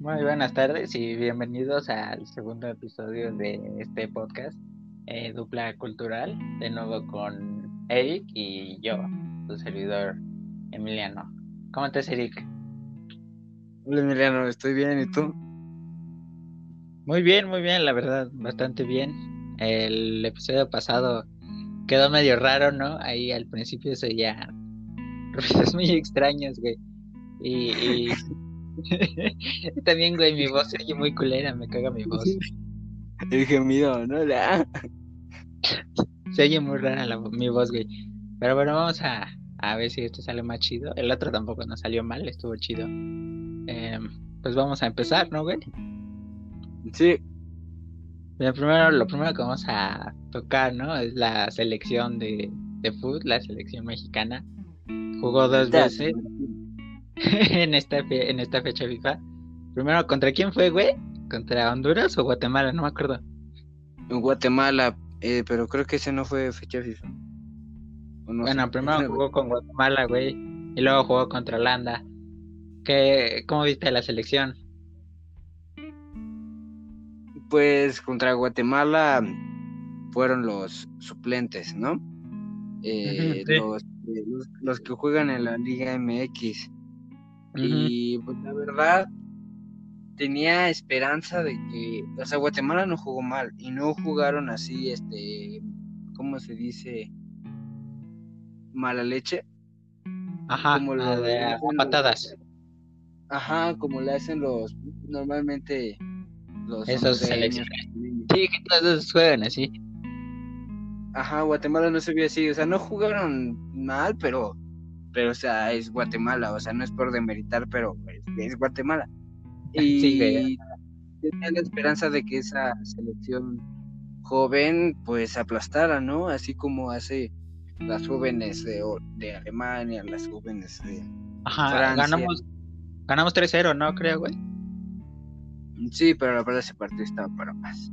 Muy buenas tardes y bienvenidos al segundo episodio de este podcast, eh, Dupla Cultural, de nuevo con Eric y yo, su servidor Emiliano. ¿Cómo estás, Eric? Hola, Emiliano, estoy bien, ¿y tú? Muy bien, muy bien, la verdad, bastante bien. El episodio pasado quedó medio raro, ¿no? Ahí al principio se ya ruidos muy extraños, güey. Y, también, güey, mi voz se oye muy culera, me caga mi voz. El gemido, ¿no? La... Se oye muy rara la, mi voz, güey. Pero bueno, vamos a, a ver si esto sale más chido. El otro tampoco nos salió mal, estuvo chido. Em, pues vamos a empezar, ¿no, güey? Sí. primero, lo primero que vamos a tocar, ¿no? Es la selección de, de fútbol, la selección mexicana. Jugó dos veces en esta, en esta fecha FIFA. Primero, ¿contra quién fue, güey? ¿Contra Honduras o Guatemala? No me acuerdo. Guatemala, eh, pero creo que ese no fue fecha FIFA. bueno, primero jugó con Guatemala, güey. Y luego jugó contra Holanda. ¿Qué, ¿Cómo viste la selección? Pues contra Guatemala fueron los suplentes, ¿no? Eh, los, los, que juegan en la Liga MX. Y pues la verdad, tenía esperanza de que, o sea, Guatemala no jugó mal y no jugaron así, este, ¿cómo se dice? Mala leche. Ajá, como lo de patadas. ajá, como le hacen los, normalmente los Esos selecciones. Sí, que todos juegan así. Ajá, Guatemala no se vio así, o sea, no jugaron mal, pero, pero, o sea, es Guatemala, o sea, no es por demeritar, pero es, Guatemala. Y tenía la esperanza de que esa selección joven, pues, aplastara, ¿no? Así como hace las jóvenes de, de Alemania, las jóvenes de Ajá, ganamos, ganamos 3-0, ¿no? Creo, güey. Sí, pero la verdad ese partido estaba para más.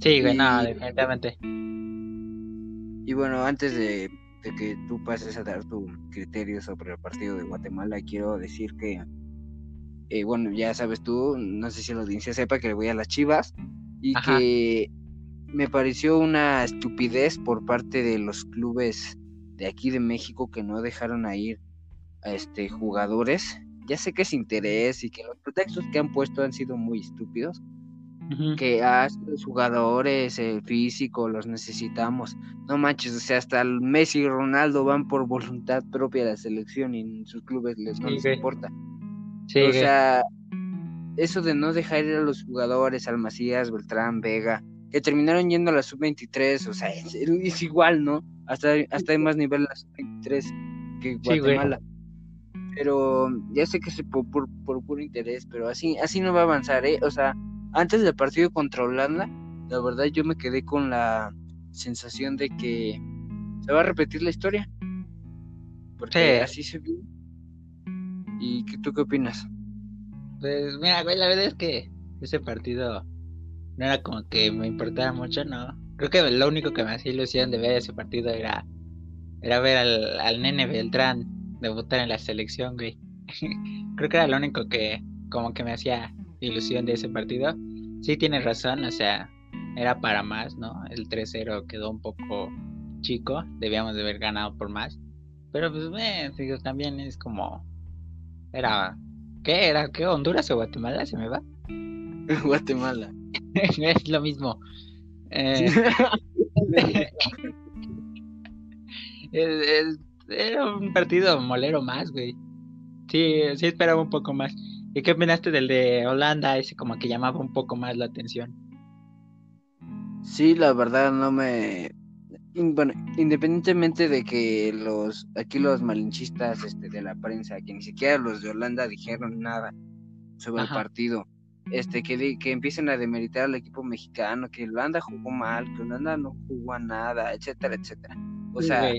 Sí, güey, no, definitivamente. Y bueno, antes de, que tú pases a dar tu criterio sobre el partido de Guatemala, quiero decir que, eh, bueno, ya sabes tú, no sé si la audiencia sepa que le voy a las Chivas y que me pareció una estupidez por parte de los clubes de aquí de México que no dejaron a ir a este jugadores ya sé que es interés y que los pretextos que han puesto han sido muy estúpidos. Que a los jugadores, el físico, los necesitamos. No manches, o sea, hasta el Messi y Ronaldo van por voluntad propia de la selección y en sus clubes les no les importa. o sea, eso de no dejar ir a los jugadores, al Macías, Beltrán, Vega, que terminaron yendo a la sub-23, o sea, es, igual, ¿no? Hasta, hasta hay más nivel la sub-23 que Guatemala pero ya sé que es por, por, puro interés, pero así, así no va a avanzar, ¿eh? O sea, antes del partido contra Holanda, la verdad yo me quedé con la sensación de que se va a repetir la historia. Porque así se vio. ¿Y tú qué opinas? Pues mira, güey, la verdad es que ese partido no era como que me importaba mucho, no. Creo que lo único que me hacía ilusión de ver ese partido era, era ver al, al nene Beltrán debutar en la selección, güey. Creo que era lo único que como que me hacía ilusión de ese partido. Sí tienes razón, o sea, era para más, ¿no? El 3-0 quedó un poco chico, debíamos de haber ganado por más. Pero pues, eh, digo, también es como... Era... ¿Qué era? ¿Qué? ¿Honduras o Guatemala? ¿Se me va? Guatemala. es lo mismo. Eh... era un partido molero más, güey. Sí, sí esperaba un poco más. ¿Y qué opinaste del de Holanda? Ese como que llamaba un poco más la atención. Sí, la verdad no me... Bueno, independientemente de que los aquí los malinchistas este, de la prensa, que ni siquiera los de Holanda dijeron nada sobre el partido, este que, que empiecen a demeritar al equipo mexicano, que Holanda jugó mal, que Holanda no jugó a nada, etcétera, etcétera. O sea,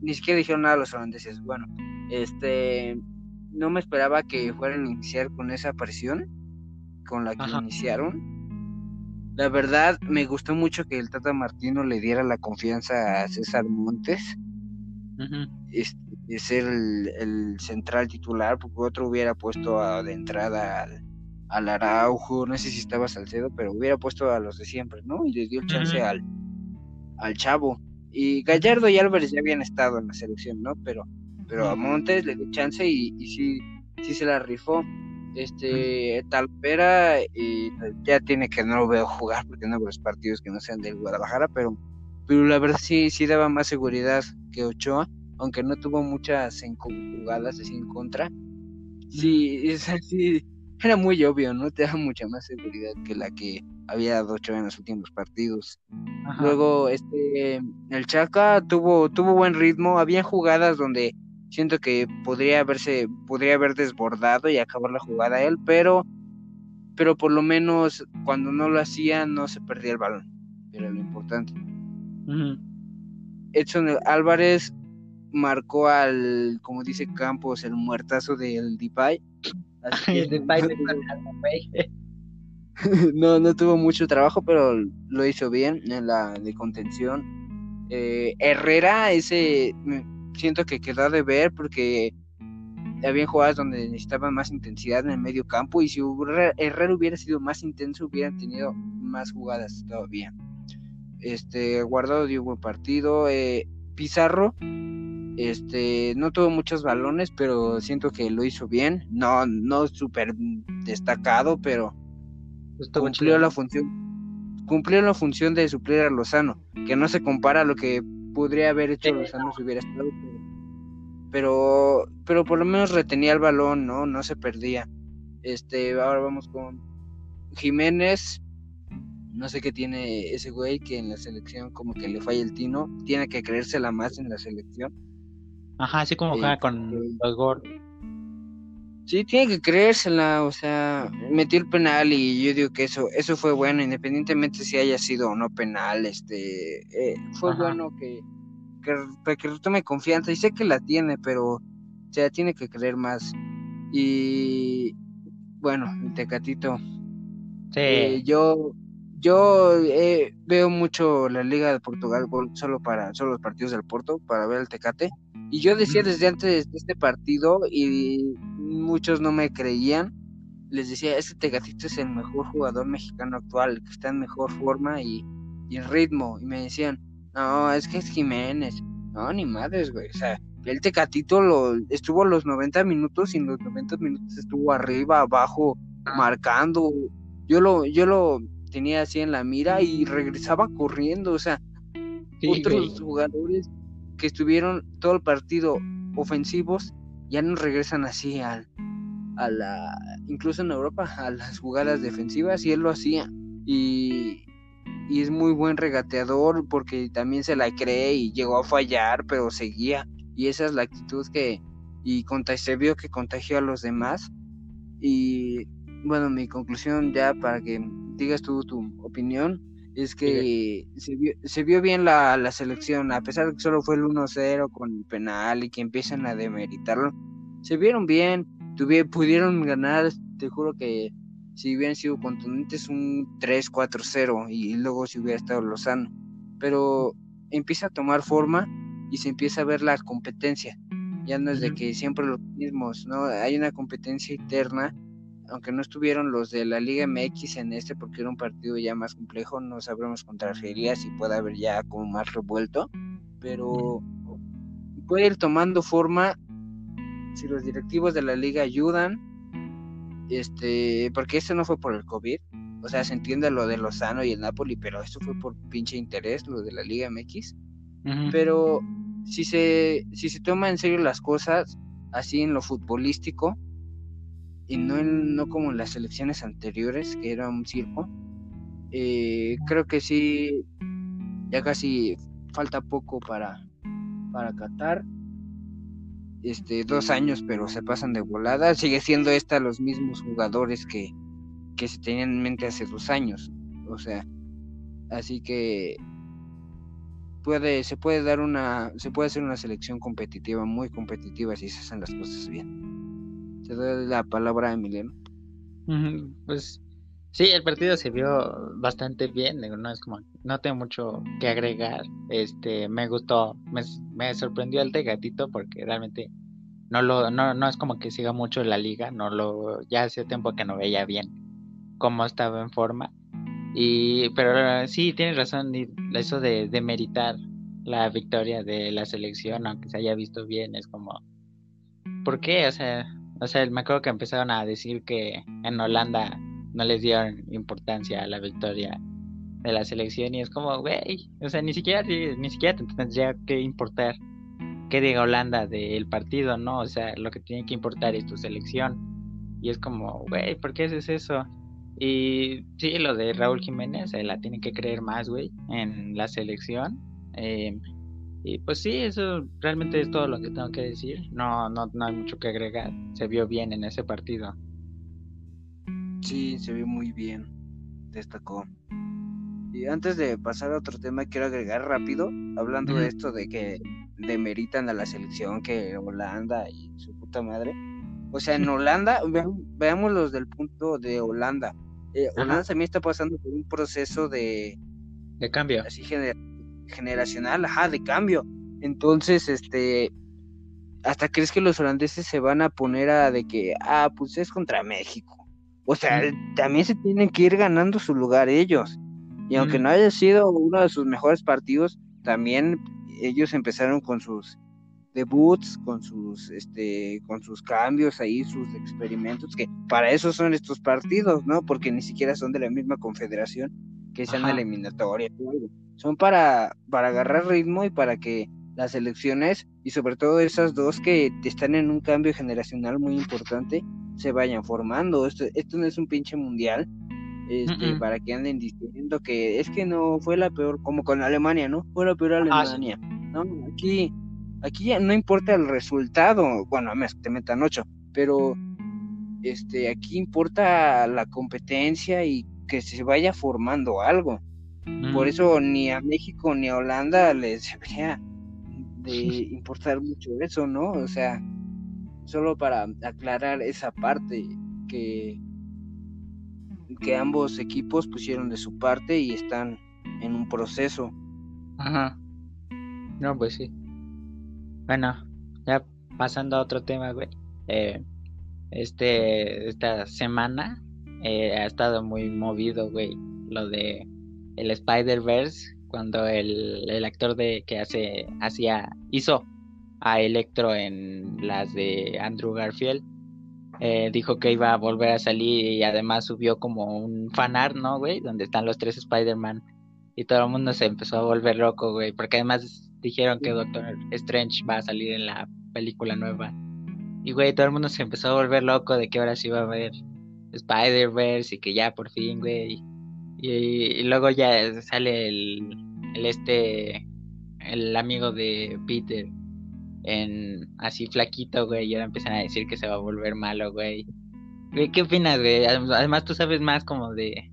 ni siquiera dijeron nada a los holandeses. Bueno, este, no me esperaba que fueran a iniciar con esa aparición con la que iniciaron. La verdad, me gustó mucho que el Tata Martino le diera la confianza a César Montes. de ser el, central titular, porque otro hubiera puesto de entrada al Araujo, no sé si estaba Salcedo, pero hubiera puesto a los de siempre, ¿no? Y les dio el chance al, al Chavo. Y Gallardo y Álvarez ya habían estado en la selección, ¿no? Pero, pero a Montes le dio chance y, y sí, sí se la rifó. Este, Talpera eh, ya tiene que no lo veo jugar porque no veo los partidos que no sean del Guadalajara, pero, pero la verdad sí, sí daba más seguridad que Ochoa, aunque no tuvo muchas jugadas así en contra. Sí, es así, era muy obvio, ¿no? Te da mucha más seguridad que la que había dado Ochoa en los últimos partidos. Luego, este, el Chaca tuvo, tuvo buen ritmo, había jugadas donde siento que podría haberse, podría haber desbordado y acabar la jugada él, pero, pero por lo menos cuando no lo hacía no se perdía el balón, era lo importante. Edson Álvarez marcó al, como dice Campos, el muertazo del Depay. no, no tuvo mucho trabajo, pero lo hizo bien en la de contención. Eh, Herrera, ese siento que quedó de ver porque había jugadas donde necesitaban más intensidad en el medio campo y si Herrera hubiera sido más intenso hubieran tenido más jugadas todavía. Este Guardado dio un buen partido. Eh, Pizarro este no tuvo muchos balones, pero siento que lo hizo bien. No, no súper destacado, pero cumplió la función. Cumplió la función de suplir a Lozano, que no se compara a lo que podría haber hecho Lozano si hubiera estado, pero, pero por lo menos retenía el balón, ¿no? No se perdía. Este, ahora vamos con Jiménez. No sé qué tiene ese güey que en la selección como que le falla el tino. Tiene que creérsela más en la selección. Ajá, así como con este, los gordos. Sí, tiene que creérsela, o sea, metió el penal y yo digo que eso eso fue bueno, independientemente si haya sido o no penal, este, eh, fue bueno que, que, que retome confianza y sé que la tiene, pero o sea, tiene que creer más. Y bueno, el Tecatito. Sí. Eh, yo yo eh, veo mucho la Liga de Portugal solo para solo los partidos del Porto para ver el Tecate y yo decía desde antes de este partido y muchos no me creían. Les decía, este Tegatito es el mejor jugador mexicano actual, que está en mejor forma y, en ritmo. Y me decían, no, es que es Jiménez. No, ni madres, güey. O sea, el Tecatito lo, estuvo los 90 minutos y en los 90 minutos estuvo arriba, abajo, marcando. Yo lo, yo lo tenía así en la mira y regresaba corriendo. O sea, otros jugadores que estuvieron todo el partido ofensivos ya no regresan así al, a la incluso en Europa a las jugadas defensivas y él lo hacía. Y, y es muy buen regateador porque también se la cree y llegó a fallar pero seguía. Y esa es la actitud que y se vio que contagió a los demás. Y bueno mi conclusión ya para que digas tú tu opinión es que se vio, se vio bien la, la, selección, a pesar de que solo fue el 1-0 con el penal y que empiezan a demeritarlo, se vieron bien, tuvieron, pudieron ganar, te juro que si hubieran sido contundentes un 3-4-0 y luego si hubiera estado Lozano, pero empieza a tomar forma y se empieza a ver la competencia, ya no es de que siempre los mismos, ¿no? Hay una competencia interna aunque no estuvieron los de la Liga MX en este porque era un partido ya más complejo, no sabremos contra Argelia si puede haber ya como más revuelto, pero puede ir tomando forma si los directivos de la liga ayudan, este, porque esto no fue por el COVID, o sea, se entiende lo de Lozano y el Napoli, pero esto fue por pinche interés, lo de la Liga MX. Pero si se, si se toma en serio las cosas, así en lo futbolístico, y no, no como en las elecciones anteriores, que era un circo. Eh, creo que sí, ya casi falta poco para, para Qatar. Este, dos años, pero se pasan de volada. Sigue siendo esta los mismos jugadores que, que se tenían en mente hace dos años. O sea, así que puede, se puede dar una, se puede hacer una selección competitiva, muy competitiva si se hacen las cosas bien. Te doy la palabra Emiliano. Pues sí, el partido se vio bastante bien, no es como, no tengo mucho que agregar, este, me gustó, me, sorprendió el de gatito porque realmente no lo, no, no es como que siga mucho la liga, no lo, ya hace tiempo que no veía bien cómo estaba en forma. Y, pero sí, tienes razón, eso de, de meritar la victoria de la selección, aunque se haya visto bien, es como, ¿por qué? O sea, o sea, me acuerdo que empezaron a decir que en Holanda no les dieron importancia a la victoria de la selección y es como, güey, o sea, ni siquiera, ni siquiera tendría que importar qué diga Holanda del partido, ¿no? O sea, lo que tiene que importar es tu selección. Y es como, güey, ¿por qué haces eso? Y sí, lo de Raúl Jiménez, la tiene que creer más, güey, en la selección. Eh, y pues sí, eso realmente es todo lo que tengo que decir. No, no, no hay mucho que agregar. Se vio bien en ese partido. Sí, se vio muy bien. Destacó. Y antes de pasar a otro tema, quiero agregar rápido, hablando de esto de que demeritan a la selección, que Holanda y su puta madre. O sea, en Holanda, veamos los del punto de Holanda. Eh, Holanda también está pasando por un proceso de... De cambio. Así generacional, ajá, de cambio. Entonces, este, hasta crees que los holandeses se van a poner a de que, ah, pues es contra México. O sea, también se tienen que ir ganando su lugar ellos. Y aunque no haya sido uno de sus mejores partidos, también ellos empezaron con sus debuts, con sus, este, con sus cambios ahí, sus experimentos, que para eso son estos partidos, ¿no? Porque ni siquiera son de la misma confederación que sean eliminatorias son para, para agarrar ritmo y para que las elecciones y sobre todo esas dos que están en un cambio generacional muy importante se vayan formando. Esto, esto no es un pinche mundial este, para que anden diciendo que es que no fue la peor, como con Alemania, ¿no? Fue la peor Alemania. No, aquí, aquí ya no importa el resultado, bueno, a menos que te metan ocho, pero este, aquí importa la competencia y que se vaya formando algo. Por mm. eso ni a México ni a Holanda les debería de importar mucho eso, ¿no? O sea, solo para aclarar esa parte que que ambos equipos pusieron de su parte y están en un proceso. Ajá. No, pues sí. Bueno, ya pasando a otro tema, güey. Eh, este, esta semana eh, ha estado muy movido, güey, lo de el Spider-Verse, cuando el, el, actor de que hace, hacía, hizo a Electro en las de Andrew Garfield, eh, dijo que iba a volver a salir y además subió como un fanart, ¿no, güey? Donde están los tres Spider-Man. Y todo el mundo se empezó a volver loco, güey, porque además dijeron que Doctor Strange va a salir en la película nueva. Y, güey, todo el mundo se empezó a volver loco de que ahora sí va a haber Spider-Verse y que ya por fin, güey, y, luego ya sale el, este, el amigo de Peter en así flaquito, güey, y ahora empiezan a decir que se va a volver malo, güey. ¿Qué opinas, güey? Además tú sabes más como de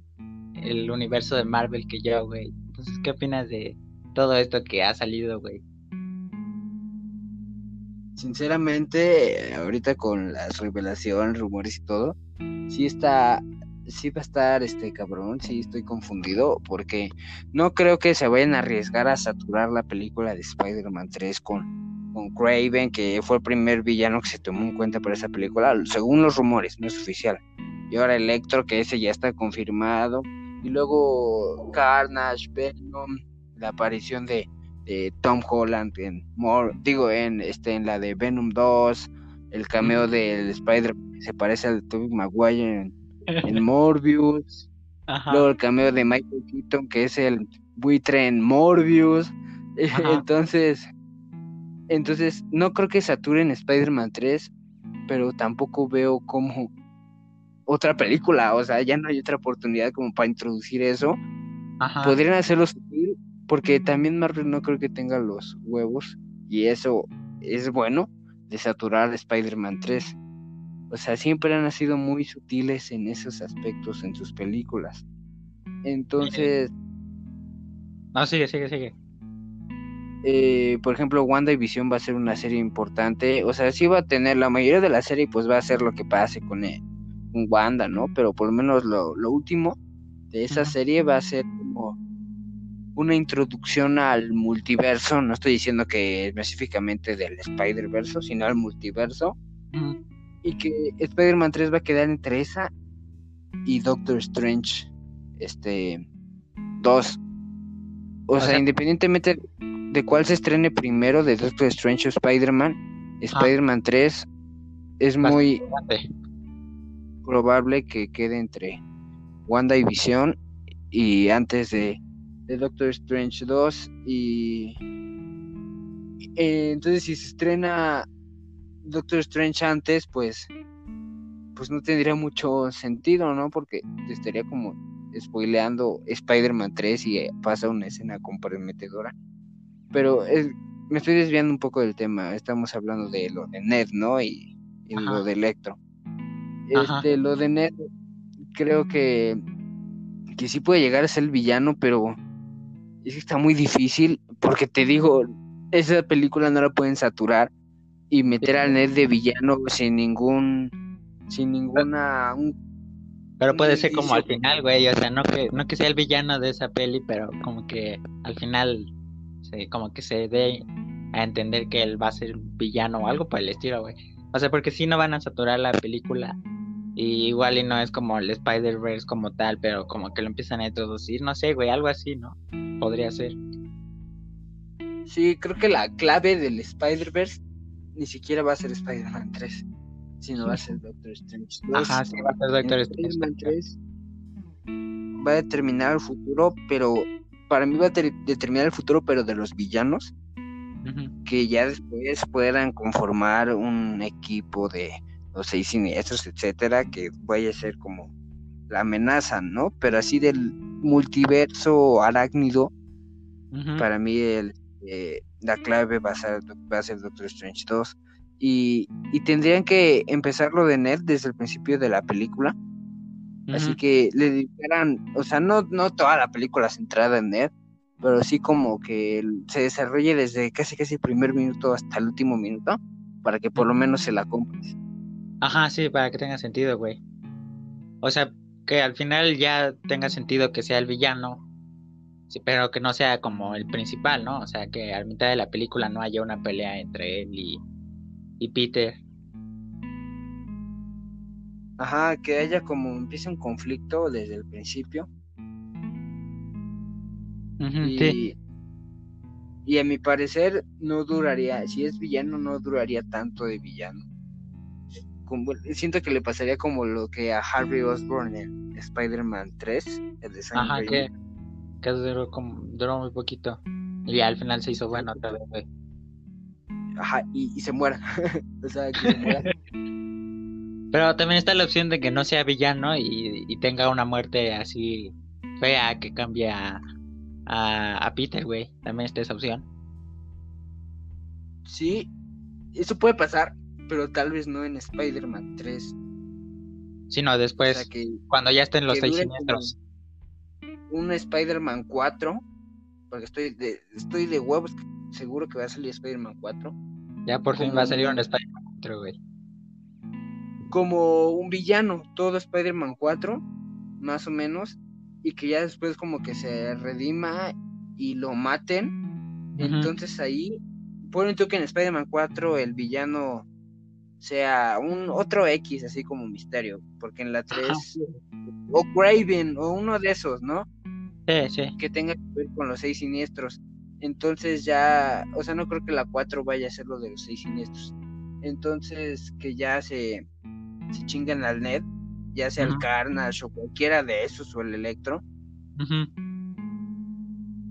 el universo de Marvel que yo, güey. Entonces, ¿qué opinas de todo esto que ha salido, güey? Sinceramente, ahorita con las revelaciones, rumores y todo, sí está sí va a estar este cabrón, sí estoy confundido, porque no creo que se vayan a arriesgar a saturar la película de Spider-Man 3 con, con Craven, que fue el primer villano que se tomó en cuenta para esa película, según los rumores, no es oficial. Y ahora Electro, que ese ya está confirmado. Y luego Carnage, Venom, la aparición de, Tom Holland en More, digo en este en la de Venom 2, el cameo del Spider que se parece al Tobey Maguire en en Morbius. Luego el cameo de Michael Keaton, que es el buitre en Morbius. entonces, entonces, no creo que saturen Spider-Man 3, pero tampoco veo como otra película. O sea, ya no hay otra oportunidad como para introducir eso. Podrían hacerlo sutil, porque también Marvel no creo que tenga los huevos, y eso es bueno, de saturar Spider-Man 3. O sea, siempre han sido muy sutiles en esos aspectos en sus películas. Entonces... No, sigue, sigue, sigue. Eh, por ejemplo, Wanda y Visión va a ser una serie importante. O sea, sí va a tener la mayoría de la serie, pues va a ser lo que pase con, eh, Wanda, ¿no? Pero por lo menos lo, último de esa serie va a ser como una introducción al multiverso. No estoy diciendo que específicamente del Spider-Verse, sino al multiverso y que Spider-Man 3 va a quedar entre esa y Doctor Strange este 2. O, sea, independientemente de cuál se estrene primero de Doctor Strange o Spider-Man, Spider-Man 3 es muy probable que quede entre Wanda y Visión y antes de, Doctor Strange 2 y eh, entonces si se estrena Doctor Strange antes pues pues no tendría mucho sentido, ¿no? Porque te estaría como spoileando Spider-Man 3 y pasa una escena comprometedora. Pero me estoy desviando un poco del tema. Estamos hablando de lo de Ned, ¿no? Y, lo de Electro. Este, lo de Ned, creo que, que sí puede llegar a ser el villano, pero es que está muy difícil. Porque te digo, esa película no la pueden saturar y meter al Ned de villano sin ningún sin ninguna... pero puede ser como al final, güey, o sea, no que, no que sea el villano de esa peli, pero como que al final, como que se dé a entender que él va a ser villano o algo por el estilo, güey. O sea, porque si no van a saturar la película. Y igual y no es como el Spider-Verse como tal, pero como que lo empiezan a introducir, no sé, güey, algo así, ¿no? Podría ser. Sí, creo que la clave del Spider-Verse ni siquiera va a ser Spider-Man 3 no va a ser Doctor Strange Ajá, sí, va a ser Doctor Strange. va a determinar el futuro, pero para mí va a determinar el futuro, pero de los villanos, que ya después puedan conformar un equipo de los seis siniestros, etcétera, que vaya a ser como la amenaza, ¿no? Pero así del multiverso arácnido, para mí el, eh, la clave va a ser, va a ser Doctor Strange 2 y, tendrían que empezar lo de Ned desde el principio de la película. Así que le dedicaran, o sea, no, no toda la película centrada en Ned, pero sí como que se desarrolle desde casi casi el primer minuto hasta el último minuto, para que por lo menos se la compres. Ajá, sí, para que tenga sentido, güey. O sea, que al final ya tenga sentido que sea el villano, sí, pero que no sea como el principal, ¿no? O sea, que al mitad de la película no haya una pelea entre él y, y Peter. Ajá, que haya como empiece un conflicto desde el principio. y, y a mi parecer no duraría, si es villano no duraría tanto de villano. siento que le pasaría como lo que a Harvey Osborn en Spider-Man 3, el de Ajá, que, que duró, como, duró muy poquito. Y al final se hizo bueno otra vez, ajá, y, se muera. o sea, que se muera. Pero también está la opción de que no sea villano y, tenga una muerte así fea que cambie a, a, Peter, güey. También está esa opción. Sí, eso puede pasar, pero tal vez no en Spider-Man 3. Sino después, cuando ya estén los seis siniestros. Un Spider-Man 4, porque estoy de, estoy de huevos seguro que va a salir Spider-Man 4. Ya por fin va a salir un Spider-Man 4, güey. Como un villano, todo Spider-Man 4, más o menos, y que ya después como que se redima y lo maten. Entonces ahí, ponen tú que en Spider-Man 4 el villano sea un otro X, así como misterio, porque en la 3, o Craven, o uno de esos, ¿no? Sí, sí. Que tenga que ver con los seis siniestros. Entonces ya, o sea, no creo que la 4 vaya a ser lo de los seis siniestros. Entonces que ya se, se chingan al net, ya sea el Carnage o cualquiera de esos o el Electro.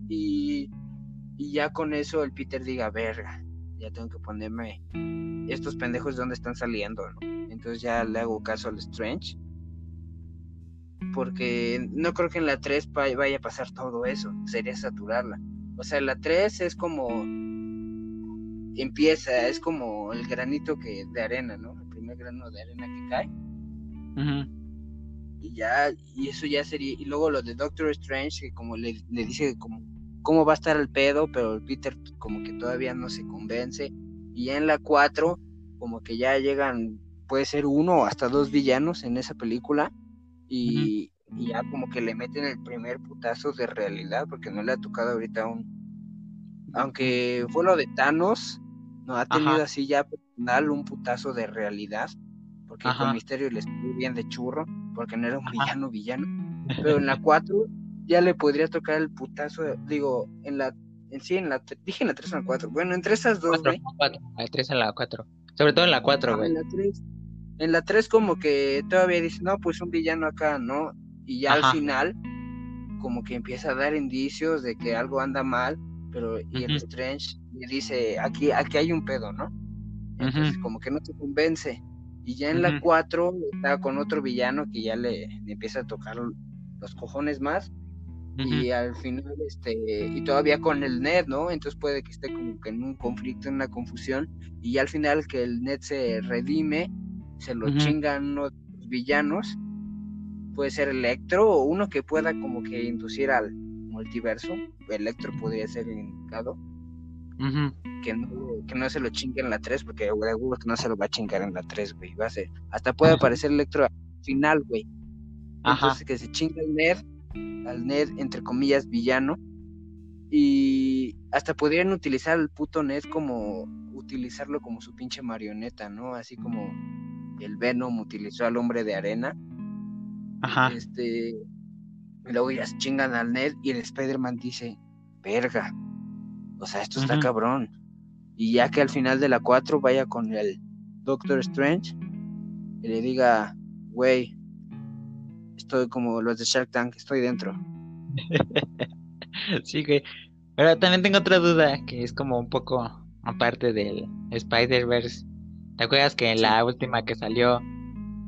y, y ya con eso el Peter diga, verga, ya tengo que ponerme estos pendejos de dónde están saliendo, ¿no? Entonces ya le hago caso al Strange. Porque no creo que en la 3 vaya a pasar todo eso, sería saturarla. O sea, la 3 es como empieza, es como el granito que de arena, ¿no? El primer grano de arena que cae. Y ya, y eso ya sería, y luego lo de Doctor Strange, que como le, dice como cómo va a estar el pedo, pero el Peter como que todavía no se convence. Y ya en la 4, como que ya llegan, puede ser uno o hasta dos villanos en esa película. Y, y ya como que le meten el primer putazo de realidad, porque no le ha tocado ahorita un... Aunque fue lo de Thanos, no ha tenido así ya personal un putazo de realidad, porque con Misterio le estuvo bien de churro, porque no era un villano villano. Pero en la 4 ya le podría tocar el putazo, digo, en la en sí, en la dije en la 3 o en la 4. Bueno, entre esas dos, güey. La 3 en la 4. Sobre todo en la 4, güey. En la 3. En la 3 como que todavía dice, no, pues un villano acá, ¿no? Y ya al final como que empieza a dar indicios de que algo anda mal, pero y el Strange le dice, aquí aquí hay un pedo, ¿no? Entonces como que no se convence. Y ya en la 4 está con otro villano que ya le, empieza a tocar los cojones más. Y al final, este, y todavía con el net, ¿no? Entonces puede que esté como que en un conflicto, en una confusión. Y ya al final que el net se redime, se lo chingan unos villanos. Puede ser Electro o uno que pueda como que inducir al multiverso. Electro podría ser el indicado que, no, que no se lo chingue en la 3, porque seguro que no se lo va a chingar en la 3, güey. Va a ser, hasta puede aparecer Electro al final, güey. Entonces que se chinga el Ned, al Ned, entre comillas, villano. Y hasta podrían utilizar al puto Ned como, utilizarlo como su pinche marioneta, ¿no? Así como el Venom utilizó al hombre de arena. Ajá. Este, y luego ya chingan al Ned y el Spider-Man dice, verga, o sea, esto está cabrón. Y ya que al final de la 4 vaya con el Doctor Strange y le diga, güey, estoy como los de Shark Tank, estoy dentro. sí, güey. Pero también tengo otra duda que es como un poco aparte del Spider-Verse. ¿Te acuerdas que en la última que salió,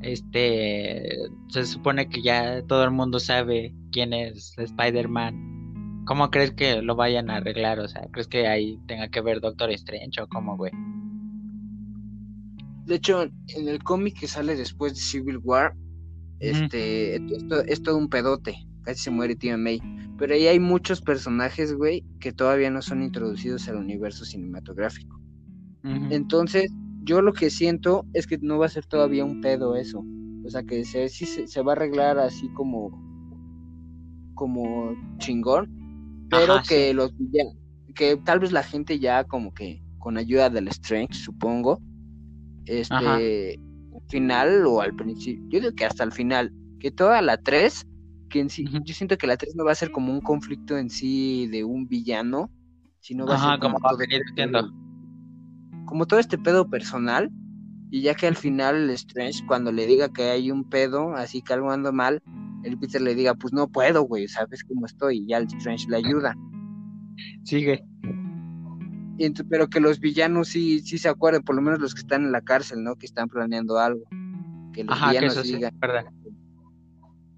este, se supone que ya todo el mundo sabe quién es Spider-Man? ¿Cómo crees que lo vayan a arreglar? O sea, ¿crees que ahí tenga que ver Doctor Strange o cómo, güey? De hecho, en el cómic que sale después de Civil War, este, esto, es todo un pedote. Casi se muere Tia May. Pero ahí hay muchos personajes, güey, que todavía no son introducidos al universo cinematográfico. Entonces, yo lo que siento es que no va a ser todavía un pedo eso. O sea, que se, sí se, se va a arreglar así como como chingón pero que los que tal vez la gente ya como que con ayuda del Strange, supongo, este final o al principio, yo digo que hasta el final, que toda la 3, que en sí, yo siento que la 3 no va a ser como un conflicto en sí de un villano, sino va a ser como, todo, este como todo este pedo personal, y ya que al final el Strange, cuando le diga que hay un pedo, así que algo anda mal, el Peter le diga, pues no puedo, güey, sabes cómo estoy, y ya el Strange le ayuda. Sigue. pero que los villanos sí, sí se acuerden, por lo menos los que están en la cárcel, ¿no? Que están planeando algo. Que los villanos digan.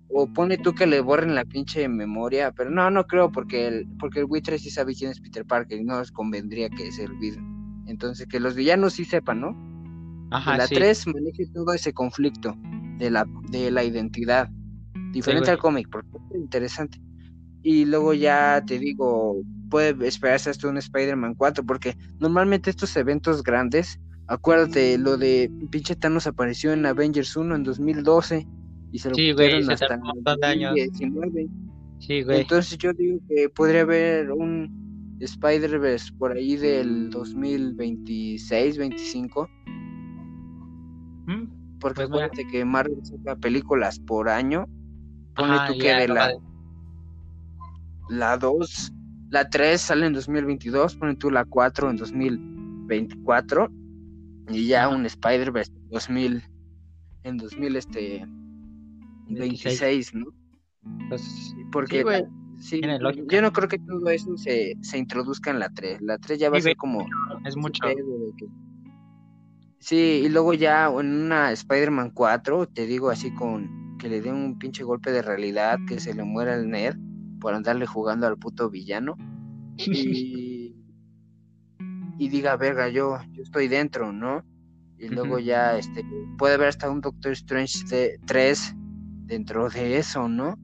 o pone tú que le borren la pinche memoria, pero no, no creo, porque el, porque el Witcher sí sabe quién es Peter Parker y no les convendría que se olviden. Entonces, que los villanos sí sepan, ¿no? Ajá, la 3 maneje todo ese conflicto de la, de la identidad. Diferente al cómic, porque es interesante. Y luego ya te digo, puede esperarse hasta un Spider-Man 4, porque normalmente estos eventos grandes, acuérdate, lo de pinche Thanos apareció en Avengers 1 en 2012 y se lo sí, hasta en 2019. Sí, güey. Entonces yo digo que podría haber un Spider-Verse por ahí del 2026, 25. ¿Mm? Porque pues acuérdate que Marvel saca películas por año. Pone tú que de la, la 2, la 3 sale en 2022, pone tú la 4 en 2024 y ya un Spider-Verse 2000 en 2000 este 26, ¿no? Pues, Porque sí, yo no creo que todo eso se, se introduzca en la 3. La 3 ya va a ser como es mucho. Sí, y luego ya en una Spider-Man 4, te digo así con que le dé un pinche golpe de realidad, que se le muera el nerd por andarle jugando al puto villano. Y, y diga, verga, yo, yo estoy dentro, ¿no? Y luego ya este puede haber hasta un Doctor Strange 3 dentro de eso, ¿no?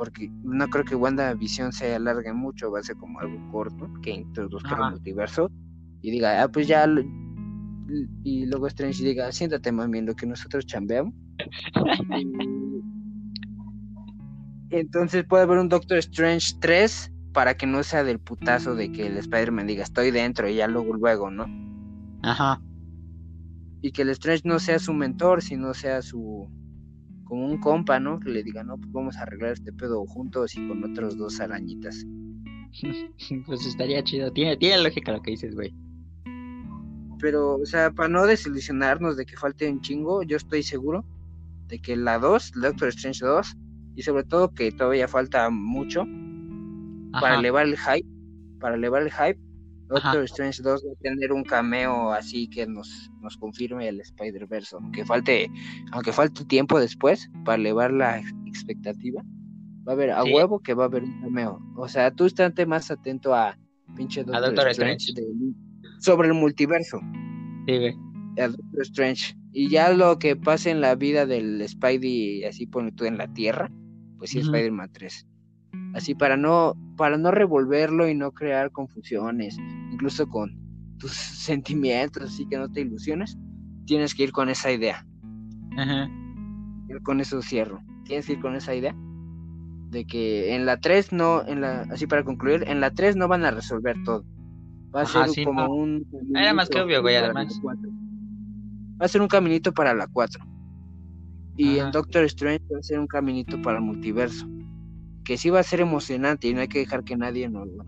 Porque no creo que WandaVision se alargue mucho, va a ser como algo corto, que introduzca el multiverso y diga, ah, pues ya. Y luego Strange diga, siéntate, mami, lo que nosotros chambeamos. Entonces puede haber un Doctor Strange 3 para que no sea del putazo de que el Spider-Man diga estoy dentro y ya luego luego, ¿no? Ajá. Y que el Strange no sea su mentor, sino sea su como un compa, ¿no? Que le diga, no, pues vamos a arreglar este pedo juntos y con otros dos arañitas. pues estaría chido. Tiene, tiene lógica lo que dices, güey. Pero, o sea, para no desilusionarnos de que falte un chingo, yo estoy seguro de que la 2, Doctor Strange 2, y sobre todo que todavía falta mucho para elevar el hype, para elevar el hype, Doctor Strange 2 va a tener un cameo así que nos, nos confirme el Spider-Verse, aunque falte, aunque falte tiempo después para elevar la expectativa, va a haber a huevo que va a haber un cameo. O sea, tú estate más atento a pinche Doctor, Strange, sobre el multiverso. Sí, güey. A Doctor Strange. Y ya lo que pase en la vida del Spidey, así pone tú en la Tierra, pues sí, Spider-Man 3 así para no para no revolverlo y no crear confusiones incluso con tus sentimientos así que no te ilusiones tienes que ir con esa idea. Ajá. con eso cierro. Tienes que ir con esa idea de que en la 3 no en la así para concluir en la 3 no van a resolver todo. Va a ser como un era más que obvio güey además. va a ser un caminito para la 4 y en Doctor Strange va a ser un caminito para el multiverso que sí va a ser emocionante y no hay que dejar que nadie nos lo,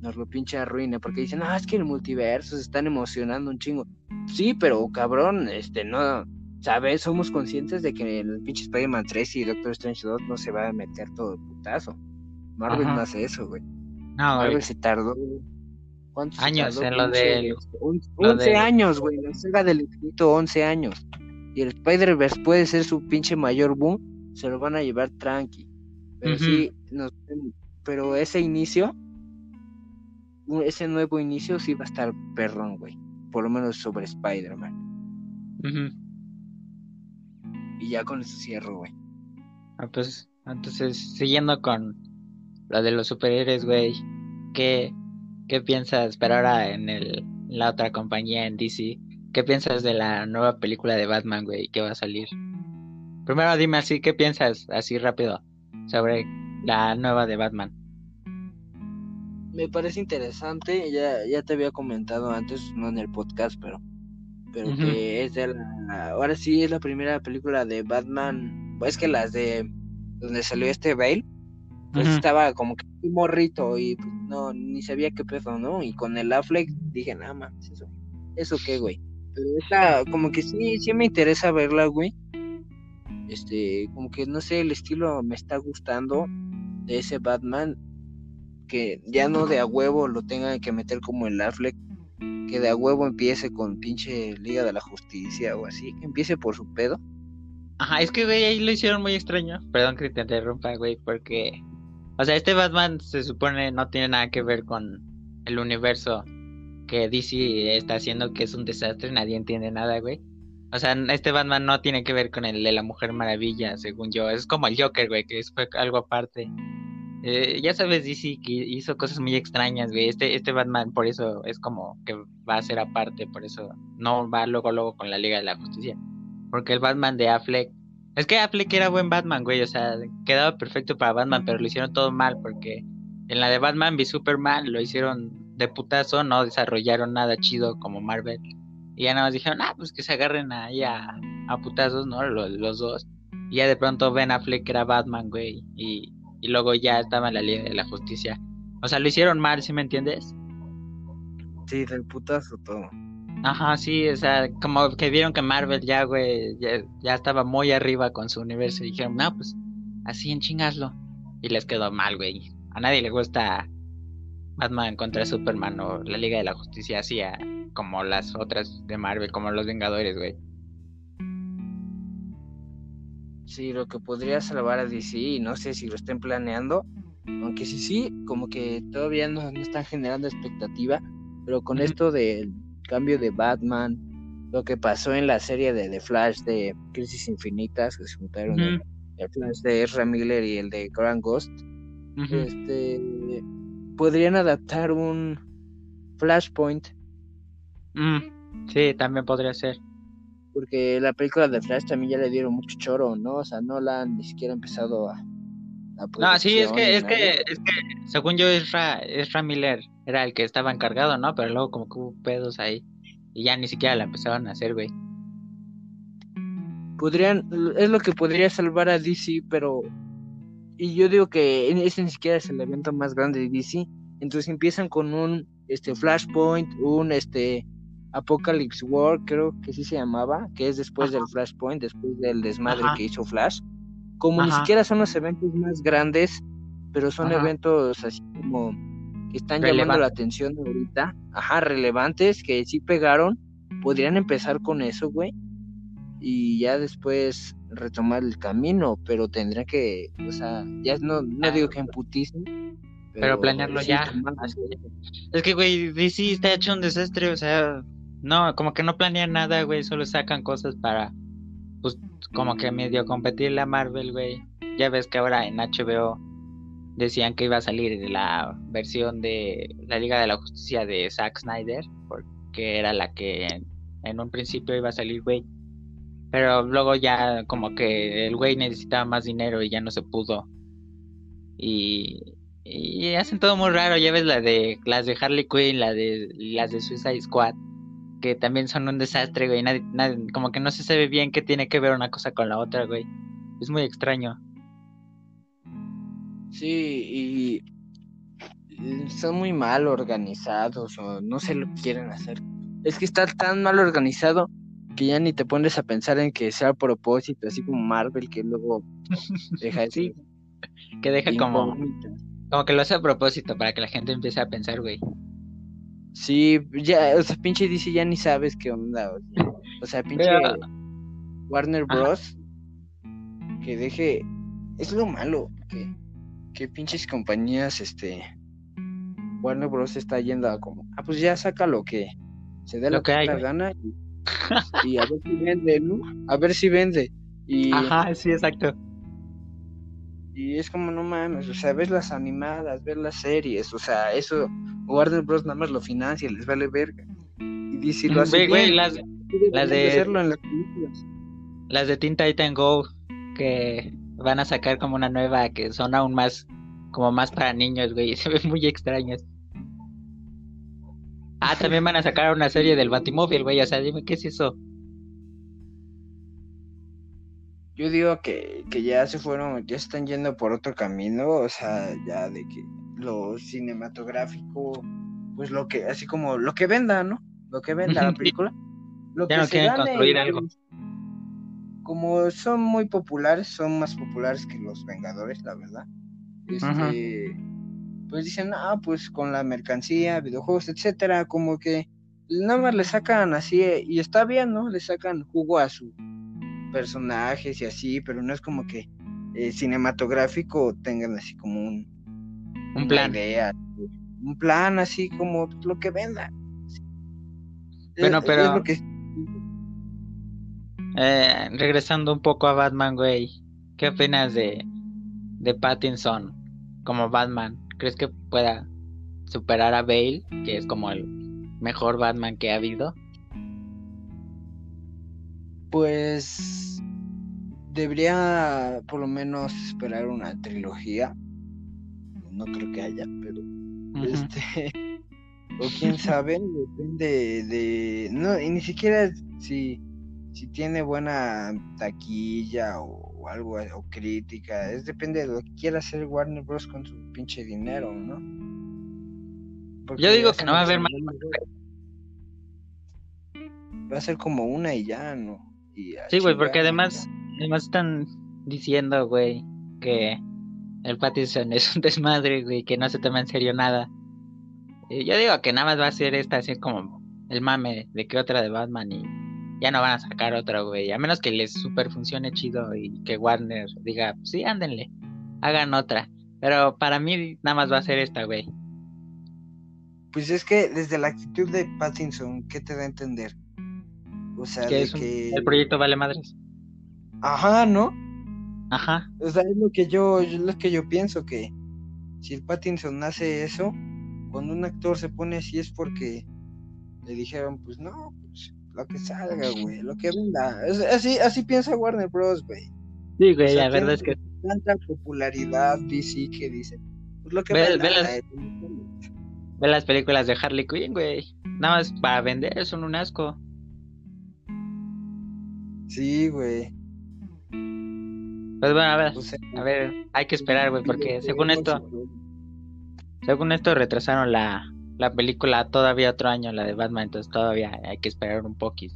nos lo pinche arruine, porque dicen, ah, es que el multiverso se están emocionando un chingo. Sí, pero cabrón, este, no, ¿sabes? Somos conscientes de que el pinche Spider-Man 3 y Doctor Strange 2 no se va a meter todo el putazo. Marvel no hace eso, güey. No, Marvel se tardó. ¿Cuántos años en lo de 11 años, güey. La saga del infinito, 11 años. Y el Spider-Verse puede ser su pinche mayor boom. Se lo van a llevar tranqui. Pero sí, pero ese inicio, ese nuevo inicio sí va a estar perrón, güey. Por lo menos sobre Spider-Man. Y ya con eso cierro, güey. Ah, pues, entonces, siguiendo con lo de los superhéroes, güey. ¿Qué, ¿Qué piensas? Pero ahora en el, la otra compañía, en DC. ¿Qué piensas de la nueva película de Batman, güey, que va a salir? Primero dime así, ¿qué piensas? Así rápido sobre la nueva de Batman. Me parece interesante, ya, ya te había comentado antes, no en el podcast, pero, pero que es de la, ahora sí es la primera película de Batman, es que las de donde salió este Bale, pues estaba como que un morrito y pues, no, ni sabía qué pedo, ¿no? Y con el Affleck dije, nada más, eso, eso qué, güey. Pero esta, como que sí, sí me interesa verla, güey este, como que no sé, el estilo me está gustando de ese Batman, que ya no de a huevo lo tengan que meter como el Affleck, que de a huevo empiece con pinche Liga de la Justicia o así, que empiece por su pedo. Ajá, es que, güey, ahí lo hicieron muy extraño. Perdón que te interrumpa, güey, porque... O sea, este Batman se supone no tiene nada que ver con el universo que DC está haciendo, que es un desastre, nadie entiende nada, güey. O sea, este Batman no tiene que ver con el de la Mujer Maravilla, según yo. Es como el Joker, güey, que fue algo aparte. Eh, ya sabes, DC que hizo cosas muy extrañas, güey. Este, este Batman, por eso es como que va a ser aparte, por eso no va luego, luego con la Liga de la Justicia. Porque el Batman de Affleck. Es que Affleck era buen Batman, güey. O sea, quedaba perfecto para Batman, pero lo hicieron todo mal porque en la de Batman v Superman lo hicieron de putazo, no desarrollaron nada chido como Marvel. Y ya nada más dijeron, ah, pues que se agarren ahí a, a putazos, ¿no? Los, dos. Y ya de pronto Ben Affleck era Batman, güey. Y, y luego ya estaba en la ley de la Justicia. O sea, lo hicieron mal, ¿sí me entiendes? Sí, del putazo todo. Ajá, sí, o sea, como que vieron que Marvel ya, güey, ya, ya estaba muy arriba con su universo. Y dijeron, no, pues así en chingaslo. Y les quedó mal, güey. A nadie le gusta Batman contra Superman o la Liga de la Justicia así como las otras de Marvel, como los Vengadores, güey. Sí, lo que podría salvar a DC, y no sé si lo estén planeando, aunque sí, sí, como que todavía no, están generando expectativa, pero con esto del cambio de Batman, lo que pasó en la serie de The Flash de Crisis Infinitas, que se juntaron el, Flash de Ezra Miller y el de Grand Ghost, este podrían adaptar un Flashpoint. Mm, sí, también podría ser. Porque la película de Flash también ya le dieron mucho choro, ¿no? O sea, no la han ni siquiera empezado a. no, sí, es que, es que, es que, según yo, Ezra, Miller era el que estaba encargado, ¿no? Pero luego como que hubo pedos ahí. Y ya ni siquiera la empezaron a hacer, güey. podrían, es lo que podría salvar a DC, pero y yo digo que ese ni siquiera es el evento más grande de DC. Entonces empiezan con un este Flashpoint, un este Apocalypse War, creo que sí se llamaba, que es después del Flashpoint, después del desmadre que hizo Flash. Como ni siquiera son los eventos más grandes, pero son eventos así como que están llamando la atención ahorita, ajá, relevantes, que sí pegaron, podrían empezar con eso, güey, y ya después retomar el camino, pero tendría que, o sea, ya no, no digo que en pero, pero planearlo ya. Es. Que, güey, DC está hecho un desastre, o sea, no, como que no planean nada, güey, solo sacan cosas para, pues, como que medio competir la Marvel, güey. Ya ves que ahora en HBO decían que iba a salir la versión de la Liga de la Justicia de Zack Snyder, porque era la que en, un principio iba a salir, güey. Pero luego ya como que el güey necesitaba más dinero y ya no se pudo. Y, y hacen todo muy raro, ya ves la de las de Harley Quinn, la de las de Suicide Squad que también son un desastre, güey. Nadie, como que no se sabe bien qué tiene que ver una cosa con la otra, güey. Es muy extraño. Sí, y son muy mal organizados o no sé lo que quieren hacer. Es que está tan mal organizado que ya ni te pones a pensar en que sea a propósito, así como Marvel, que luego deja sí, que deja como, como que lo hace a propósito para que la gente empiece a pensar, güey. Sí, ya, o sea, pinche DC ya ni sabes qué onda. O sea, pinche Warner Bros. Que deje. Es lo malo. Que, que pinches compañías, este. Warner Bros. está yendo a como. Ah, pues ya saca lo que se dé lo que hay, gana. Y, a ver si vende, ¿no? A ver si vende. Y, Ajá, sí, exacto. Y es como, no mames, o sea, ves las animadas, ves las series, o sea, eso Warner Bros. nada más lo financia, les vale verga. Y DC lo hace bien. las, las de, hacerlo en las películas. Las de Teen Titan Go, que van a sacar como una nueva, que son aún más, como más para niños, güey, se ven muy extrañas. Ah, también van a sacar una serie del Batimóvil, güey, o sea, dime, ¿qué es eso? Yo digo que, que ya se fueron, ya están yendo por otro camino, o sea, ya de que lo cinematográfico, pues lo que, así como lo que venda, ¿no? Lo que venda la película. Lo ya que no quieren construir algo. Como son muy populares, son más populares que los Vengadores, la verdad. Este, pues dicen, ah, pues con la mercancía, videojuegos, etcétera, como que nada más le sacan así, y está bien, ¿no? Le sacan jugo a su personajes y así, pero no es como que eh, cinematográfico tengan así como un, un plan. un plan así como lo que venda. Bueno, pero... Eh, regresando un poco a Batman, güey. ¿Qué opinas de, de Pattinson como Batman? ¿Crees que pueda superar a Bale, que es como el mejor Batman que ha habido? Pues debería por lo menos esperar una trilogía. No creo que haya, pero este o quién sabe, depende de no y ni siquiera si si tiene buena taquilla o, algo o crítica, es depende de lo que quiera hacer Warner Bros con su pinche dinero, ¿no? Yo digo que no va a haber más. Va a ser como una y ya, ¿no? Sí, güey, porque además, además están diciendo, güey, que el Pattinson es un desmadre, güey, que no se toma en serio nada. Y yo digo que nada más va a ser esta, así como el mame de que otra de Batman y ya no van a sacar otra, güey. A menos que les super funcione chido y que Warner diga, sí, ándenle, hagan otra. Pero para mí nada más va a ser esta, güey. Pues es que desde la actitud de Pattinson, ¿qué te da a entender? O sea, que, el proyecto vale madres. Ajá, ¿no? Ajá. O sea, es lo que yo, es lo que yo pienso que si el Pattinson hace eso, cuando un actor se pone así es porque le dijeron, pues no, pues lo que salga, güey, lo que venda. así, así piensa Warner Bros, güey. Sí, güey, la verdad es que tanta popularidad DC que dice, pues lo que ve, venda. las, eh, ve las películas de Harley Quinn, güey. Nada más para vender, son un asco. Sí, güey. Pues bueno, a ver, a ver, hay que esperar, güey, porque según esto, según esto retrasaron la, la película todavía otro año, la de Batman, entonces todavía hay que esperar un poquito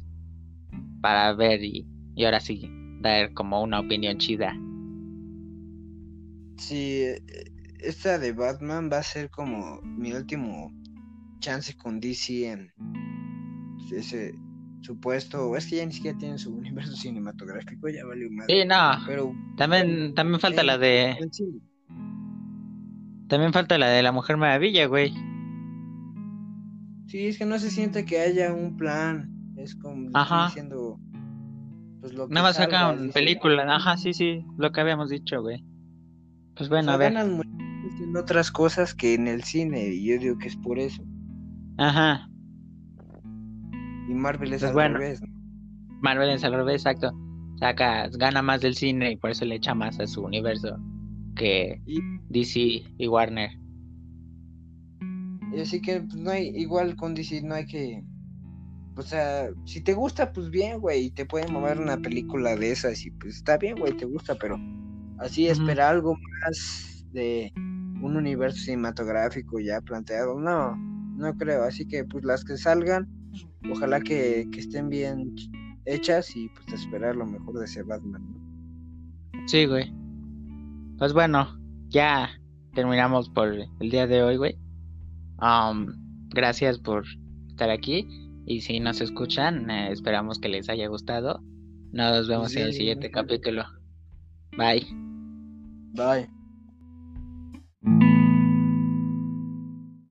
para ver y, y ahora sí dar como una opinión chida. Sí, eh, esta de Batman va a ser como mi último chance con DC en ese supuesto, es que ya ni siquiera tienen su universo cinematográfico, ya valió más. Sí, no. Pero también también falta la de También falta la de la Mujer Maravilla, güey. Sí, es que no se siente que haya un plan. Es como Ajá. diciendo pues lo que Nada más sacan película, ajá, sí, sí, lo que habíamos dicho, güey. Pues bueno, a ver. en otras cosas que en el cine, y yo digo que es por eso. Ajá. Y Marvel es pues al revés. Marvel es al revés, exacto. Saca, gana más del cine y por eso le echa más a su universo que DC y Warner. Y así que pues, no hay, igual con DC no hay que. O sea, si te gusta, pues bien, güey, y te pueden mover una película de esas y pues está bien, güey, te gusta, pero así espera algo más de un universo cinematográfico ya planteado, no, no creo, así que pues las que salgan, ojalá que, estén bien hechas y pues esperar lo mejor de ese Batman, ¿no? Sí, güey. Pues bueno, ya terminamos por el día de hoy, güey. Um, gracias por estar aquí. Y si nos escuchan, eh, esperamos que les haya gustado. Nos vemos en el siguiente capítulo. Bye. Bye.